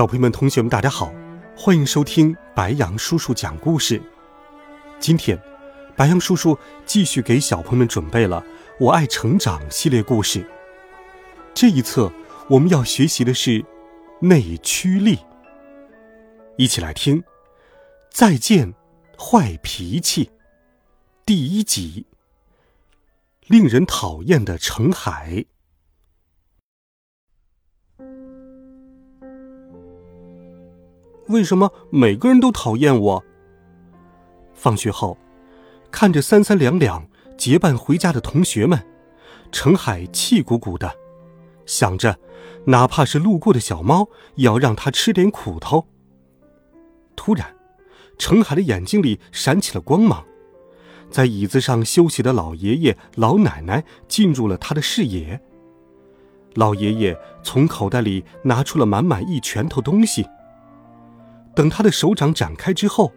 小朋友们、同学们，大家好，欢迎收听白杨叔叔讲故事。今天，白杨叔叔继续给小朋友们准备了《我爱成长》系列故事。这一册我们要学习的是内驱力。一起来听《再见，坏脾气》第一集。令人讨厌的程海。为什么每个人都讨厌我？放学后，看着三三两两结伴回家的同学们，程海气鼓鼓的，想着，哪怕是路过的小猫，也要让它吃点苦头。突然，程海的眼睛里闪起了光芒，在椅子上休息的老爷爷、老奶奶进入了他的视野。老爷爷从口袋里拿出了满满一拳头东西。等他的手掌展开之后，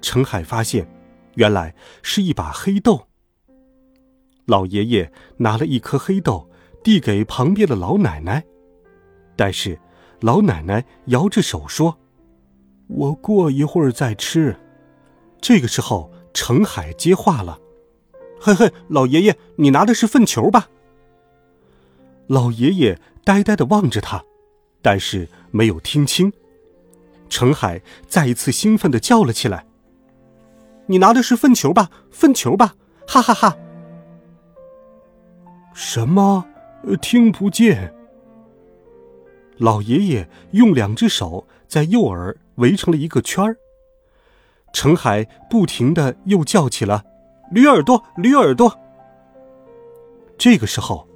程海发现，原来是一把黑豆。老爷爷拿了一颗黑豆，递给旁边的老奶奶，但是老奶奶摇着手说：“我过一会儿再吃。”这个时候，程海接话了：“嘿嘿，老爷爷，你拿的是粪球吧？”老爷爷呆呆的望着他，但是没有听清。程海再一次兴奋的叫了起来：“你拿的是粪球吧？粪球吧！哈哈哈！”什么？听不见。老爷爷用两只手在右耳围成了一个圈儿。程海不停的又叫起了：“驴耳朵，驴耳朵！”这个时候，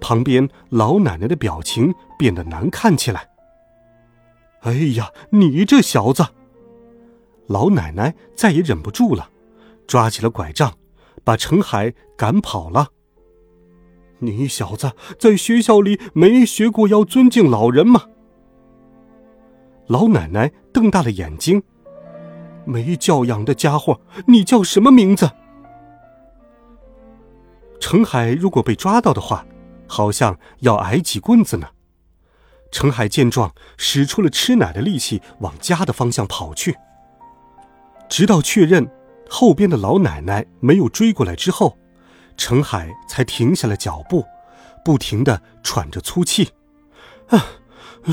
旁边老奶奶的表情变得难看起来。哎呀，你这小子！老奶奶再也忍不住了，抓起了拐杖，把程海赶跑了。你小子在学校里没学过要尊敬老人吗？老奶奶瞪大了眼睛，没教养的家伙，你叫什么名字？程海如果被抓到的话，好像要挨几棍子呢。程海见状，使出了吃奶的力气，往家的方向跑去。直到确认后边的老奶奶没有追过来之后，程海才停下了脚步，不停的喘着粗气。啊，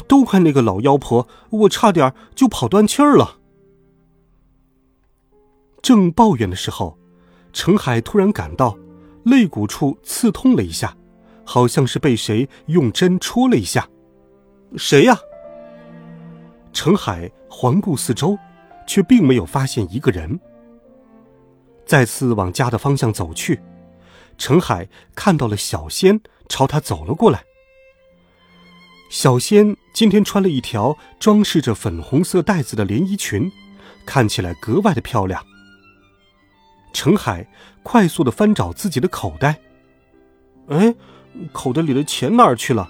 都怪那个老妖婆，我差点就跑断气儿了。正抱怨的时候，程海突然感到肋骨处刺痛了一下，好像是被谁用针戳了一下。谁呀？程海环顾四周，却并没有发现一个人。再次往家的方向走去，程海看到了小仙朝他走了过来。小仙今天穿了一条装饰着粉红色带子的连衣裙，看起来格外的漂亮。程海快速的翻找自己的口袋，哎，口袋里的钱哪儿去了？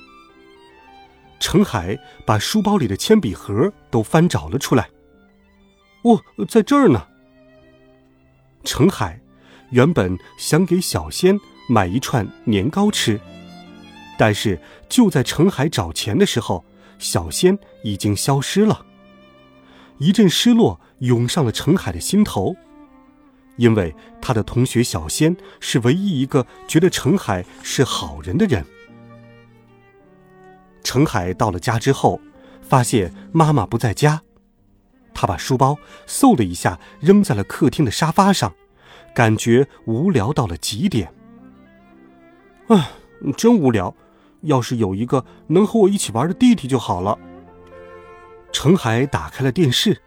程海把书包里的铅笔盒都翻找了出来。哦，在这儿呢。程海原本想给小仙买一串年糕吃，但是就在程海找钱的时候，小仙已经消失了。一阵失落涌上了程海的心头，因为他的同学小仙是唯一一个觉得程海是好人的人。程海到了家之后，发现妈妈不在家，他把书包嗖的一下扔在了客厅的沙发上，感觉无聊到了极点。唉，真无聊，要是有一个能和我一起玩的弟弟就好了。程海打开了电视，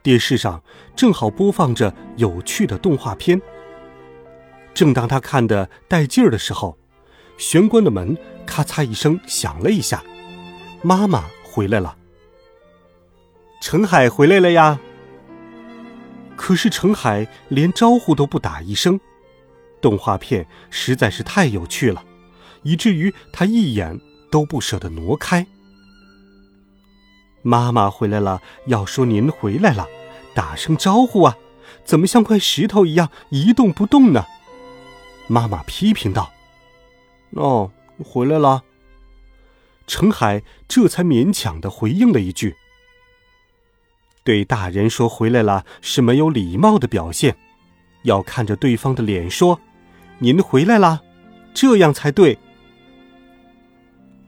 电视上正好播放着有趣的动画片。正当他看得带劲儿的时候，玄关的门咔嚓一声响了一下。妈妈回来了。程海回来了呀。可是程海连招呼都不打一声，动画片实在是太有趣了，以至于他一眼都不舍得挪开。妈妈回来了，要说您回来了，打声招呼啊，怎么像块石头一样一动不动呢？妈妈批评道：“哦，回来了。”程海这才勉强的回应了一句。对大人说回来了是没有礼貌的表现，要看着对方的脸说：“您回来了，这样才对。”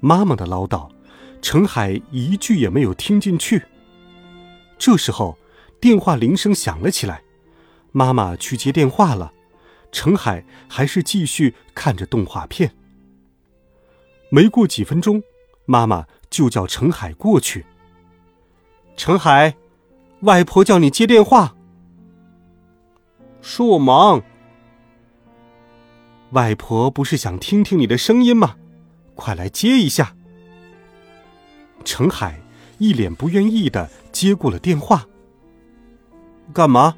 妈妈的唠叨，程海一句也没有听进去。这时候，电话铃声响了起来，妈妈去接电话了，程海还是继续看着动画片。没过几分钟。妈妈就叫程海过去。程海，外婆叫你接电话，说我忙。外婆不是想听听你的声音吗？快来接一下。程海一脸不愿意的接过了电话。干嘛？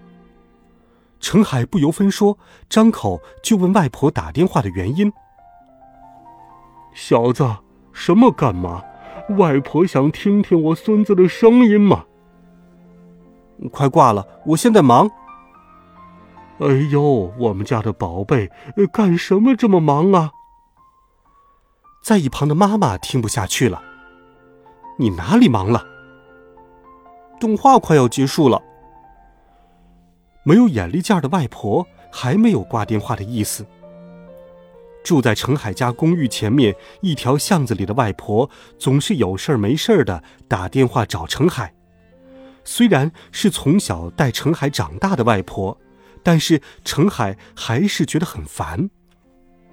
程海不由分说，张口就问外婆打电话的原因。小子。什么干嘛？外婆想听听我孙子的声音嘛。快挂了，我现在忙。哎呦，我们家的宝贝，干什么这么忙啊？在一旁的妈妈听不下去了。你哪里忙了？动画快要结束了。没有眼力见儿的外婆还没有挂电话的意思。住在程海家公寓前面一条巷子里的外婆，总是有事儿没事儿的打电话找程海。虽然是从小带程海长大的外婆，但是程海还是觉得很烦。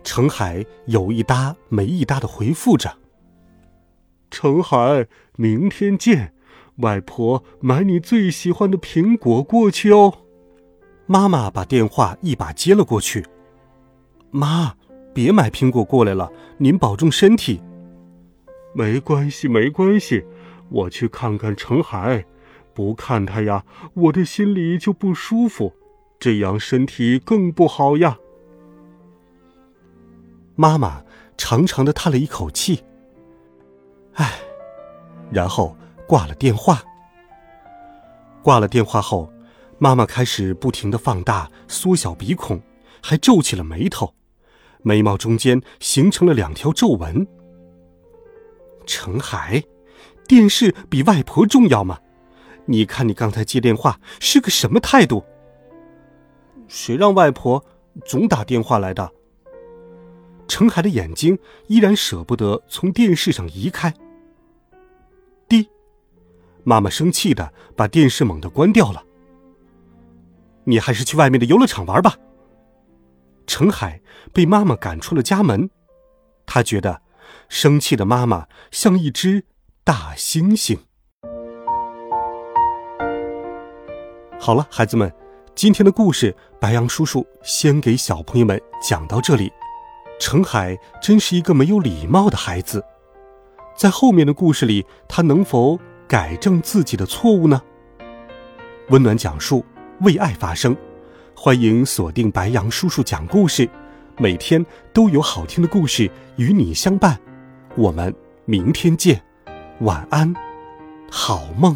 程海有一搭没一搭的回复着：“程海，明天见，外婆买你最喜欢的苹果过去哦。”妈妈把电话一把接了过去：“妈。”别买苹果过来了，您保重身体。没关系，没关系，我去看看程海。不看他呀，我的心里就不舒服，这样身体更不好呀。妈妈长长的叹了一口气，唉，然后挂了电话。挂了电话后，妈妈开始不停的放大、缩小鼻孔，还皱起了眉头。眉毛中间形成了两条皱纹。程海，电视比外婆重要吗？你看你刚才接电话是个什么态度？谁让外婆总打电话来的？程海的眼睛依然舍不得从电视上移开。滴，妈妈生气的把电视猛地关掉了。你还是去外面的游乐场玩吧。程海被妈妈赶出了家门，他觉得生气的妈妈像一只大猩猩。好了，孩子们，今天的故事白杨叔叔先给小朋友们讲到这里。程海真是一个没有礼貌的孩子，在后面的故事里，他能否改正自己的错误呢？温暖讲述，为爱发声。欢迎锁定白杨叔叔讲故事，每天都有好听的故事与你相伴。我们明天见，晚安，好梦。